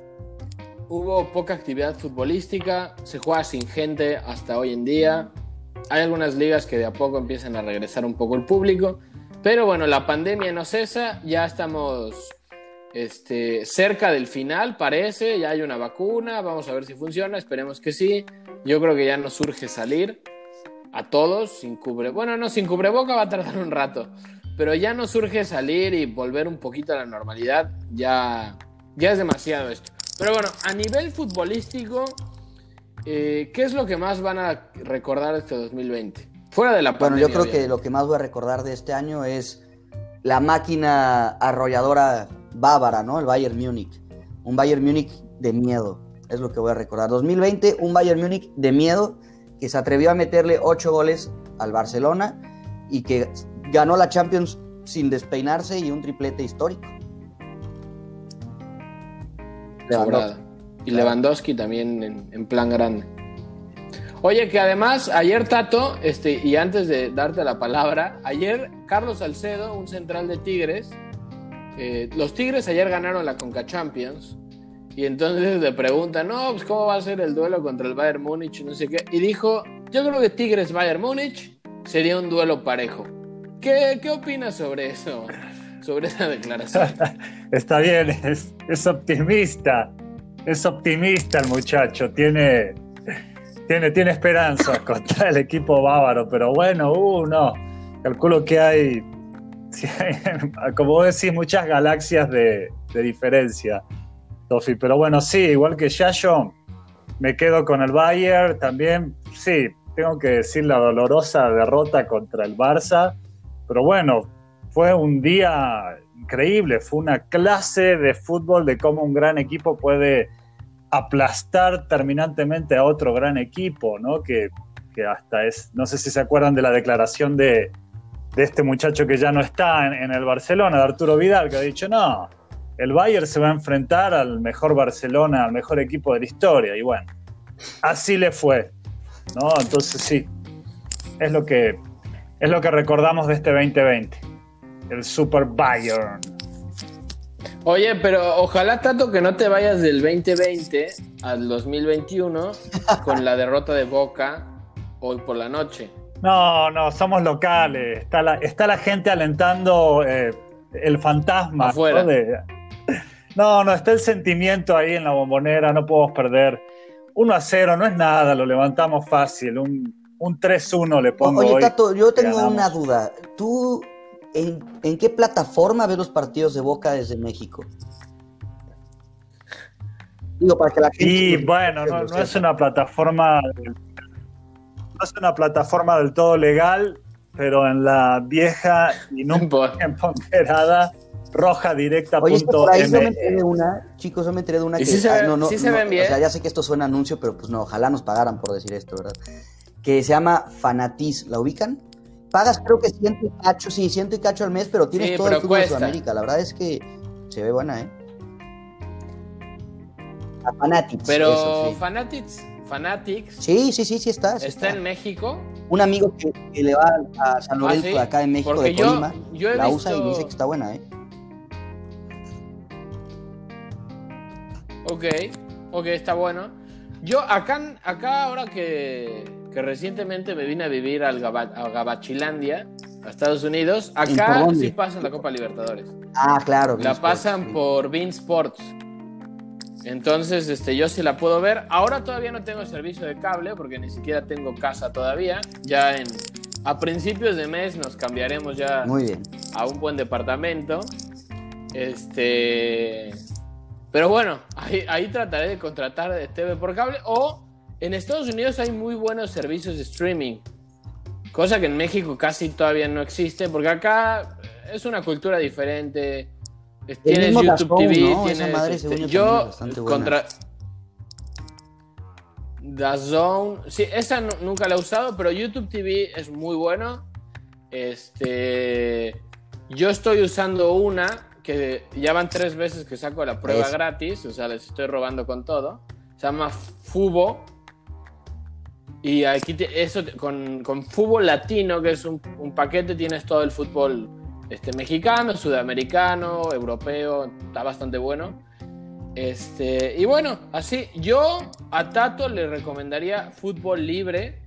A: Hubo poca actividad futbolística. Se juega sin gente hasta hoy en día. Hay algunas ligas que de a poco empiezan a regresar un poco el público. Pero bueno, la pandemia no cesa. Ya estamos este, cerca del final, parece. Ya hay una vacuna. Vamos a ver si funciona. Esperemos que sí. Yo creo que ya nos surge salir a todos sin cubre. Bueno, no, sin cubreboca va a tardar un rato. Pero ya nos surge salir y volver un poquito a la normalidad. Ya, ya es demasiado esto. Pero bueno, a nivel futbolístico, eh, ¿qué es lo que más van a recordar este 2020? Fuera de la
B: Bueno,
A: pandemia.
B: yo creo que lo que más voy a recordar de este año es la máquina arrolladora bávara, ¿no? El Bayern Múnich. Un Bayern Múnich de miedo, es lo que voy a recordar. 2020, un Bayern Múnich de miedo que se atrevió a meterle ocho goles al Barcelona y que ganó la Champions sin despeinarse y un triplete histórico.
A: Y Lewandowski también en, en plan grande. Oye, que además, ayer Tato, este, y antes de darte la palabra, ayer Carlos Salcedo, un central de Tigres, eh, los Tigres ayer ganaron la Conca Champions, y entonces le preguntan, no, pues cómo va a ser el duelo contra el Bayern Múnich, no sé qué, y dijo, yo creo que Tigres-Bayern Múnich sería un duelo parejo. ¿Qué, qué opinas sobre eso? Sobre esa declaración.
C: Está bien, es, es optimista. Es optimista el muchacho. Tiene, tiene, tiene esperanzas contra el equipo bávaro, pero bueno, uh. Calculo que hay, como vos decís, muchas galaxias de, de diferencia, Tofi. Pero bueno, sí, igual que Yayo, me quedo con el Bayern también. Sí, tengo que decir la dolorosa derrota contra el Barça, pero bueno, fue un día increíble, fue una clase de fútbol de cómo un gran equipo puede aplastar terminantemente a otro gran equipo, ¿no? Que, que hasta es, no sé si se acuerdan de la declaración de, de este muchacho que ya no está en, el Barcelona, de Arturo Vidal, que ha dicho, no, el Bayern se va a enfrentar al mejor Barcelona, al mejor equipo de la historia. Y bueno, así le fue. ¿no? Entonces sí, es lo que, es lo que recordamos de este 2020. El Super Bayern.
A: Oye, pero ojalá tanto que no te vayas del 2020 al 2021 con la derrota de Boca hoy por la noche.
C: No, no, somos locales. Está la, está la gente alentando eh, el fantasma.
A: Afuera.
C: ¿no? De- no, no, está el sentimiento ahí en la bombonera, no podemos perder. 1 a 0 no es nada, lo levantamos fácil. Un, un 3-1 le pongo
B: Oye,
C: hoy.
B: Tato, yo tengo una duda. ¿Tú en, en qué plataforma ves los partidos de Boca desde México? Digo, para que la gente...
C: Y bueno, no, no es una plataforma no es una plataforma del todo legal, pero en la vieja y nunca
A: Por-
C: empoderada roja
B: Oye, es que por ahí yo me enteré de una, chicos, yo me enteré de una
A: ¿Y
B: que...
A: sí se
B: ah,
A: ve- sí se ven bien?
B: O sea, ya sé que esto suena anuncio, pero pues no, ojalá nos pagaran por decir esto, ¿verdad? Que se llama Fanatiz, ¿la ubican? Pagas creo que ciento y cacho, sí, ciento y cacho al mes, pero tienes
A: Sí,
B: todo el fútbol de Sudamérica. La verdad es que se ve buena, ¿eh? A Fanatics.
A: Pero
B: eso, sí.
A: Fanatics, Fanatics
B: Sí, sí, sí, sí está. sí
A: está en México.
B: Un amigo que, que le va a San Lorenzo
A: ¿Ah, sí?
B: de acá en México,
A: Porque
B: de Colima,
A: yo
B: la
A: visto-
B: usa y dice que está buena, ¿eh?
A: Ok, ok, está bueno. Yo acá, acá ahora que, que recientemente me vine a vivir al Gaba- a Gabachilandia, a Estados Unidos, acá sí pasan la Copa Libertadores.
B: Ah, claro.
A: La pasan
B: Sports,
A: por Bean Sports. Entonces, este, yo sí la puedo ver. Ahora todavía no tengo servicio de cable porque ni siquiera tengo casa todavía. Ya en, a principios de mes nos cambiaremos ya
B: Muy bien.
A: a un buen departamento. Este. Pero bueno, ahí, ahí trataré de contratar TV por cable. O en Estados Unidos hay muy buenos servicios de streaming. Cosa que en México casi todavía no existe. Porque acá es una cultura diferente. Tienes YouTube TV, tienes.
B: madre,
A: este,
B: yo,
A: contra. DAZN, sí, esa nu- nunca la he usado, pero YouTube TV es muy bueno. Este, yo estoy usando una que ya van tres veces que saco la prueba
B: Es.
A: gratis, o sea, les estoy robando con todo. Se llama Fubo. Y aquí te- eso con, con Fubo Latino, que es un, un paquete, tienes todo el fútbol este, mexicano, sudamericano, europeo, está bastante bueno. Este, y bueno, así, yo a Tato le recomendaría Fútbol Libre,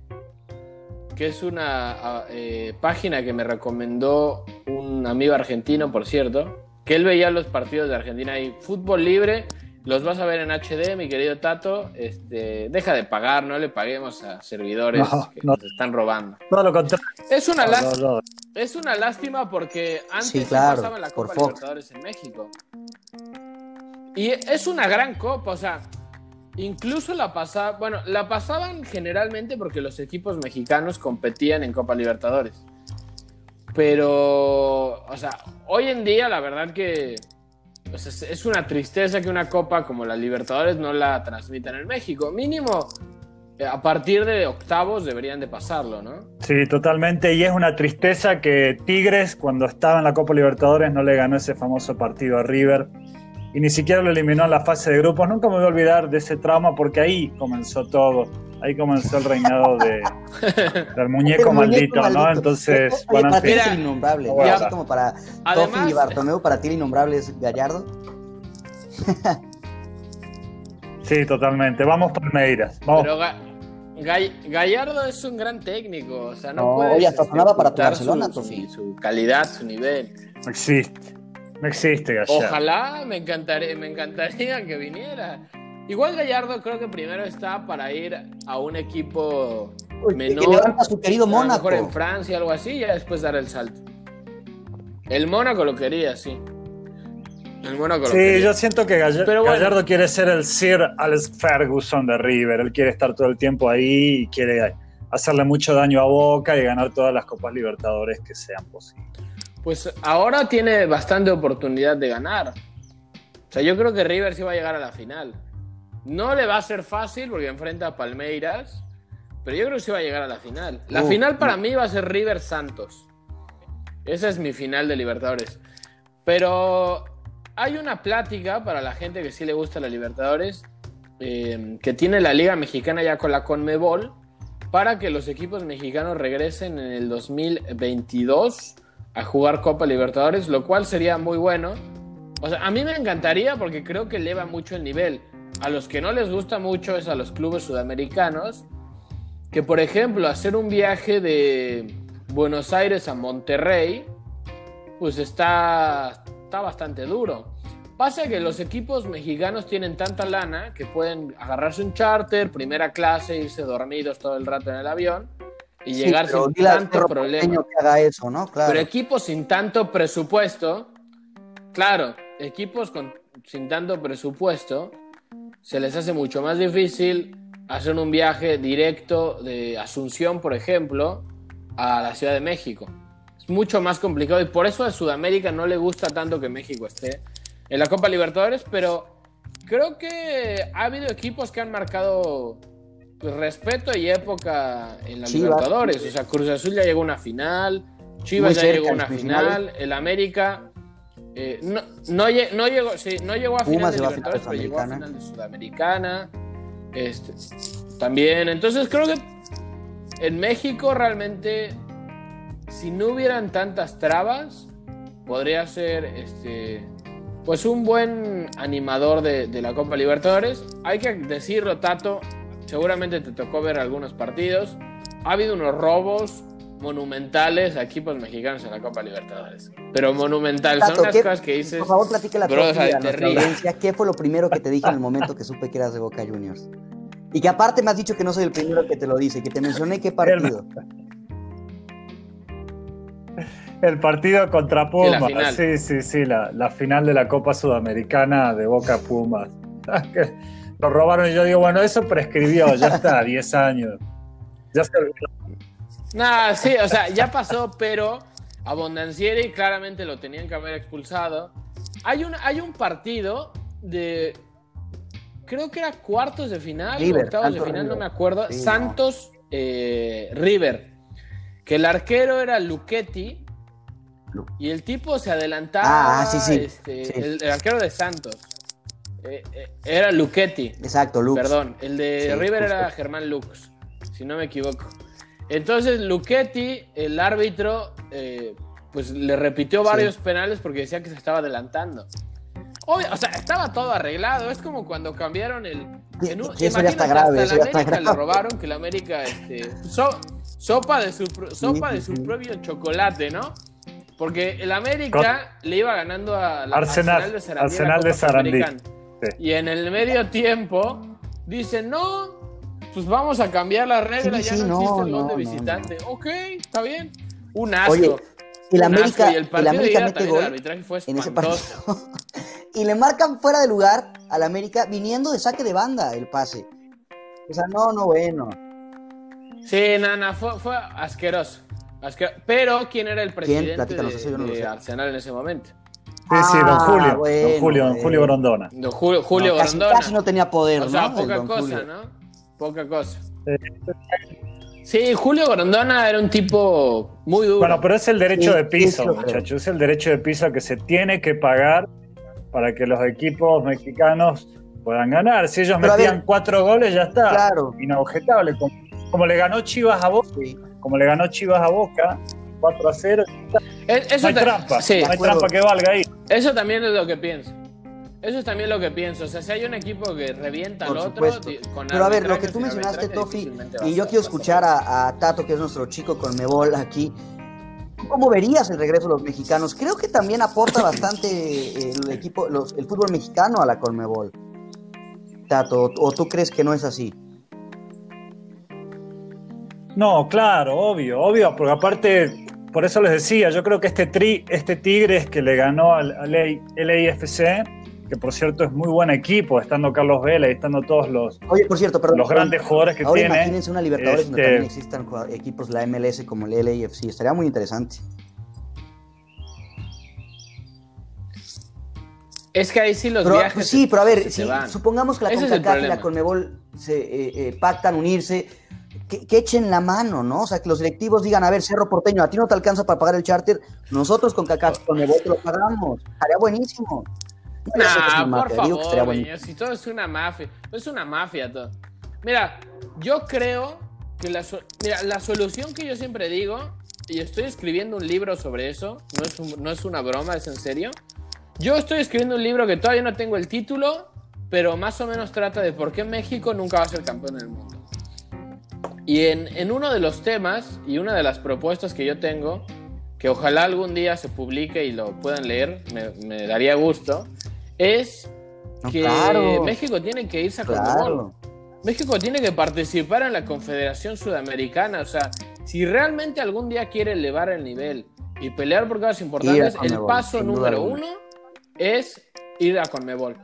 A: que es una eh, página que me recomendó un amigo argentino, por cierto, que él veía los partidos de Argentina y Fútbol Libre, los vas a ver en HD, mi querido Tato, este, deja de pagar, no le paguemos a servidores
C: No,
A: que
C: no.
A: nos están robando.
C: Todo lo contrario.
A: Es una,
C: No,
A: es una lástima porque antes
B: Sí, claro,
A: pasaba la Copa. Libertadores en México. Y es una gran copa, o sea, incluso la pasaba, bueno, la pasaban generalmente porque los equipos mexicanos competían en Copa Libertadores. Pero, o sea, hoy en día la verdad que sea, es- es una tristeza que una copa como la Libertadores no la transmitan en México. Mínimo, eh, a partir de octavos deberían de pasarlo, ¿no?
C: Sí, totalmente. Y es una tristeza que Tigres, cuando estaba en la Copa Libertadores, no le ganó ese famoso partido a River. Y ni siquiera lo eliminó en la fase de grupos. Nunca me voy a olvidar de ese trauma porque ahí comenzó todo. Ahí comenzó el reinado de, del muñeco,
B: muñeco
C: maldito, ¿no?
B: maldito.
C: Entonces,
B: Oye, para ti es el innombrable. Así como para
A: Además-
B: y Bartomeu, para ti el innombrable es Gallardo.
C: Sí, totalmente. Vamos Palmeiras. Vamos.
A: Pero Ga- Gall- Gallardo es un gran técnico, o sea, no,
B: No,
A: puedes,
B: hasta sonaba para tu Barcelona,
A: su,
B: Tofi.
A: su- su calidad, su nivel.
C: No existe. No existe, Gallardo.
A: Ojalá, me encantaría, me encantaría que viniera. Igual Gallardo creo que primero está para ir a un equipo
B: Uy,
A: menor,
B: que levanta a su querido
A: lo
B: Mónaco.
A: mejor en Francia, algo así, y ya después dar el salto. El Mónaco lo quería, sí. El Mónaco lo
C: Sí,
A: quería.
C: yo siento que Gall-
A: Pero bueno.
C: Gallardo quiere ser el Sir Alex Ferguson de River. Él quiere estar todo el tiempo ahí y quiere hacerle mucho daño a Boca y ganar todas las Copas Libertadores que sean posibles.
A: Pues ahora tiene bastante oportunidad de ganar. O sea, yo creo que River sí va a llegar a la final. No le va a ser fácil porque enfrenta a Palmeiras, pero yo creo que sí va a llegar a la final. La
B: Uh,
A: final para mí va a ser River Santos. Esa es mi final de Libertadores. Pero hay una plática para la gente que sí le gusta la Libertadores, eh, que tiene la Liga Mexicana ya con la Conmebol, para que los equipos mexicanos regresen en el 2022 a jugar Copa Libertadores, lo cual sería muy bueno. O sea, a mí me encantaría porque creo que eleva mucho el nivel. A los que no les gusta mucho es a los clubes sudamericanos, que por ejemplo hacer un viaje de Buenos Aires a Monterrey, pues está, está bastante duro. Pasa que los equipos mexicanos tienen tanta lana que pueden agarrarse un charter, primera clase, irse dormidos todo el rato en el avión y
B: Sí,
A: llegar sin tanto problema.
B: porteño que haga eso, ¿no? Claro.
A: Pero equipos sin tanto presupuesto, claro, equipos con, sin tanto presupuesto, se les hace mucho más difícil hacer un viaje directo de Asunción, por ejemplo, a la Ciudad de México. Es mucho más complicado y por eso a Sudamérica no le gusta tanto que México esté en la Copa Libertadores, pero creo que ha habido equipos que han marcado pues, respeto y época en la
B: Chivas.
A: Libertadores. O sea, Cruz Azul ya llegó a una final, Chivas ya
B: cerca
A: llegó a una final, el América eh, no, no, lle- no llegó, sí, no llegó a final
B: Pumas
A: de
B: llegó a
A: Libertadores, pero
B: final
A: llegó a
B: Sudamericana.
A: final de Sudamericana. Este, también, entonces creo que en México realmente, si no hubieran tantas trabas, podría ser este, pues un buen animador de, de la Copa Libertadores. Hay que decirlo, Tato, seguramente te tocó ver algunos partidos. Ha habido unos robos monumentales a equipos mexicanos en la Copa Libertadores. Pero monumentales, son
B: Tato,
A: unas
B: ¿qué-
A: cosas que dices.
B: Por favor, platícale a tu
A: bro,
B: a
A: ríes.
B: audiencia. ¿Qué fue lo primero que te dije en el momento que supe que eras de Boca Juniors? Y que aparte me has dicho que no soy el primero que te lo dice, que te mencioné qué partido.
C: El partido contra Pumas.
A: la final.
C: Sí, sí, sí, la, la final de la Copa Sudamericana de Boca Pumas. Lo robaron y yo digo, bueno, eso prescribió, ya está, 10 años. Ya se olvidó.
A: Nah, sí, o sea, ya pasó, pero a Bondancieri claramente lo tenían que haber expulsado. Hay un, hay un partido de. Creo que era cuartos de final,
B: River,
A: octavos de final, no me acuerdo.
B: Sí, no.
A: Santos eh, River. Que el arquero era Luchetti.
B: Lu-
A: Y el tipo se adelantaba.
B: Ah, sí, sí,
A: este,
B: sí.
A: El, el arquero de Santos. Eh, eh, era Luchetti.
B: Exacto, Lux.
A: Perdón, el de River
B: justo.
A: era Germán Lux, si no me equivoco. Entonces Luchetti, el árbitro, eh, pues le repitió
B: Sí.
A: varios penales porque decía que se estaba adelantando. Obvio, o sea, estaba todo arreglado. Es como cuando cambiaron el.
B: Sí,
A: en un-
B: sí, eso ya está
A: imagínate,
B: grave,
A: hasta
B: eso
A: el
B: ya está
A: América le
B: grave.
A: robaron que el América, este, so- sopa de su, sopa
B: Sí,
A: de
B: sí,
A: su
B: sí.
A: propio chocolate, ¿no? Porque el América le iba ganando a la
C: Arsenal,
A: Arsenal de Sarandí. en la
C: Arsenal de Sarandí. Sí.
A: Y en el medio tiempo dicen, no, pues vamos a cambiar las reglas,
B: Sí,
A: ya
B: sí,
A: no,
B: no,
A: existe el gol
B: no,
A: de
B: no,
A: visitante. Ok, está bien. Un asco.
B: Oye, el
A: un
B: América,
A: asco. Y el
B: el
A: partido de
B: América
A: ida
B: mete gol
A: el arbitraje fue
B: en ese partido. y le marcan fuera de lugar al América viniendo de saque de banda el pase. O sea, no, no, bueno.
A: Sí, nana, fue, fue asqueroso. Asquero- Pero, ¿quién era el presidente de,
B: eso yo no lo
A: de. Arsenal en ese momento?
C: Sí, sí, don
B: Ah,
C: Julio.
B: bueno,
C: don Julio, don. Julio Grondona.
A: Don Julio, Julio
B: No, casi,
A: Grondona.
B: casi no tenía poder,
A: O sea,
B: ¿no? El
A: poca cosa,
B: Julio.
A: ¿no? Poca cosa. Sí, Julio Grondona era un tipo muy duro.
C: Bueno, pero es el derecho
B: Sí,
C: de piso, muchachos. Es el derecho de piso que se tiene que pagar para que los equipos mexicanos puedan ganar. Si ellos
B: Pero
C: metían
B: ver,
C: cuatro goles, ya está.
B: Claro.
C: Inobjetable. Como, como le ganó Chivas a Boca,
B: Sí.
C: como le ganó Chivas a Boca, 4 a 0.
A: Es-
C: No
A: eso
C: hay
A: ta-
C: trampa.
A: Sí,
C: no hay
B: acuerdo.
C: trampa que valga ahí.
A: eso también es lo que pienso. Eso es también lo que pienso. O sea, si hay un equipo que revienta
B: Por
A: al otro, con
B: Pero a ver, lo que tú mencionaste, Tofi, y yo quiero escuchar a, a Tato, que es nuestro chico con Mebol aquí. ¿Tú ¿Cómo verías el regreso de los mexicanos? Creo que también aporta bastante el equipo, los- el fútbol mexicano a la Conmebol. Tato, ¿o tú crees que no es así?
C: No, claro, obvio, obvio, porque aparte, por eso les decía, yo creo que este, tri, este Tigres que le ganó al, al LAFC, que por cierto es muy buen equipo, estando Carlos Vela y estando todos los,
B: Oye, por cierto, perdón.
C: los grandes jugadores que
B: Ahora
C: tiene.
B: imagínense una Libertadores donde
C: este-
B: también existan jugad- equipos la MLS como el LAFC. Estaría muy interesante.
A: Es que ahí sí los
B: Pero,
A: viajes.
B: pues sí,
A: se-
B: pero a ver,
A: van.
B: supongamos que la CONCACAF y la CONMEBOL se eh, eh, pactan unirse, que, que echen la mano, ¿no? O sea, que los directivos digan, a ver, Cerro Porteño, a ti no te alcanza para pagar el charter, nosotros con CACAF y CONMEBOL te lo pagamos. Estaría buenísimo.
A: No, por favor, si todo es una mafia, es una mafia todo. Mira, yo creo que la, mira, la solución que yo siempre digo, y estoy escribiendo un libro sobre eso, no es, no es una broma, es en serio. Yo estoy escribiendo un libro que todavía no tengo el título, pero más o menos trata de por qué México nunca va a ser campeón del mundo. Y en, en uno de los temas y una de las propuestas que yo tengo, que ojalá algún día se publique y lo puedan leer, me, daría gusto, es que México tiene que irse a claro. México tiene que participar en la Confederación Sudamericana. O sea, si realmente algún día quiere elevar el nivel y pelear por cosas importantes, el paso número uno es ir a Conmebol.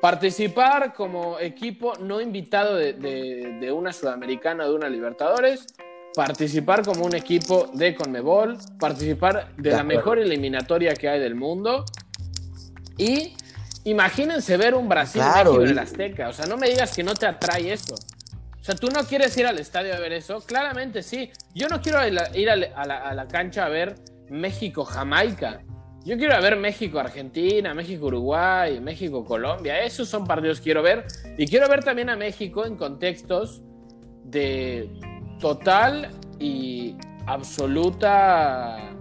A: Participar como equipo no invitado de, de una Sudamericana o de una Libertadores. Participar como un equipo de Conmebol, participar de, la mejor eliminatoria que hay del mundo. Y imagínense ver un Brasil en el Azteca, o sea, no me digas que no te atrae eso. O sea, tú no quieres ir al estadio a ver eso, claramente sí. Yo no quiero ir a la, cancha a ver México-Jamaica. Yo quiero ver México-Argentina, México-Uruguay, México-Colombia. Esos son partidos que quiero ver. Y quiero ver también a México en contextos de total y absoluta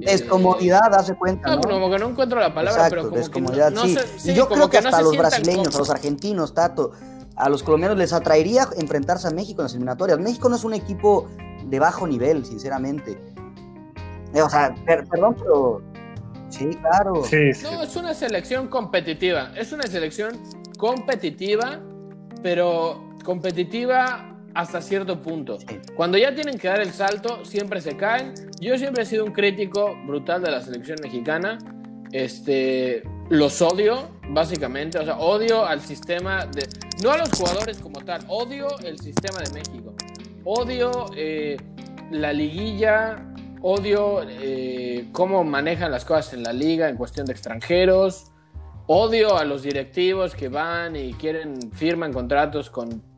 B: descomodidad, hace cuenta.
A: No, como que no encuentro la palabra, pero como
B: descomodidad, sí. yo creo que, hasta a los brasileños, a los argentinos, Tato, a los colombianos les atraería enfrentarse a México en las eliminatorias. México no es un equipo de bajo nivel, sinceramente. Eh, o sea, perdón, pero sí, claro.
A: No, es una selección competitiva. Es una selección competitiva, pero competitiva hasta cierto punto. Cuando ya tienen que dar el salto, siempre se caen. Yo siempre he sido un crítico brutal de la selección mexicana. Este, los odio, básicamente. O sea, odio al sistema de. No a los jugadores como tal, odio el sistema de México. Odio eh, la liguilla, odio eh, cómo manejan las cosas en la liga en cuestión de extranjeros. Odio a los directivos que van y quieren, firman contratos con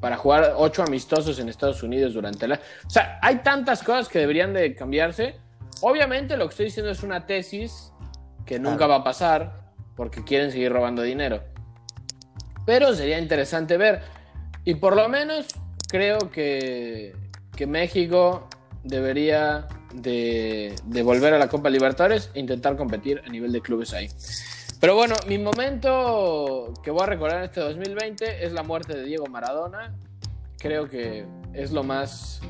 A: para jugar ocho amistosos en Estados Unidos durante la... O sea, hay tantas cosas que deberían de cambiarse. Obviamente lo que estoy diciendo es una tesis que nunca va a pasar porque quieren seguir robando dinero. Pero sería interesante ver. Y por lo menos creo que, que México debería de, de volver a la Copa Libertadores e intentar competir a nivel de clubes ahí. Pero bueno, mi momento que voy a recordar en este 2020 es la muerte de Diego Maradona. Creo que es lo más,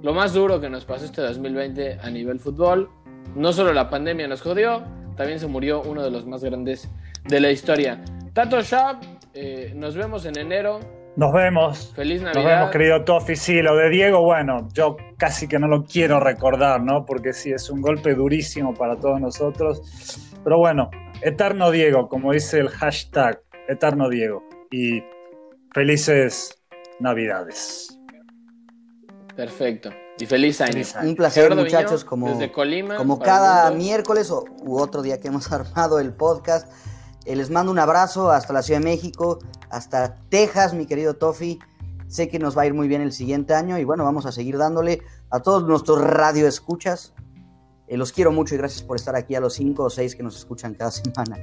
A: lo más duro que nos pasó este 2020 a nivel fútbol. No solo la pandemia nos jodió, también se murió uno de los más grandes de la historia. Tato Shab, eh, nos vemos en enero.
C: Nos vemos.
A: Feliz Navidad.
C: Nos vemos, querido Tofi. Sí, lo de Diego, bueno, yo casi que no lo quiero recordar, ¿no? Porque sí, es un golpe durísimo para todos nosotros. Pero bueno, Eterno Diego, como dice el hashtag, Eterno Diego. Y felices Navidades.
A: Perfecto. Y feliz año.
B: Un placer, muchachos, como, como cada miércoles o, u otro día que hemos armado el podcast. Eh, les mando un abrazo hasta la Ciudad de México, hasta Texas, mi querido Tofi. Sé que nos va a ir muy bien el siguiente año y bueno, vamos a seguir dándole a todos nuestros radioescuchas eh, los quiero mucho y gracias por estar aquí a los cinco o seis que nos escuchan cada semana.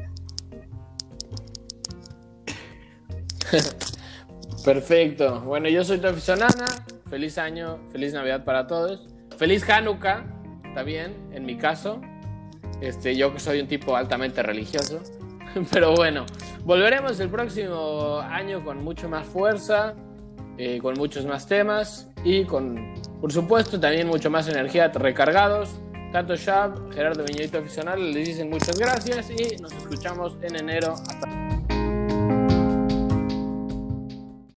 A: Perfecto. Bueno, yo soy Tofi Sonana. Feliz año, feliz Navidad para todos. Feliz Hanukkah, bien, en mi caso. Este, yo que soy un tipo altamente religioso. Pero bueno, volveremos el próximo año con mucho más fuerza, eh, con muchos más temas y con, por supuesto, también mucho más energía recargados tanto Shab, Gerardo Viñoito Aficional, les dicen muchas gracias y nos escuchamos en enero. Hasta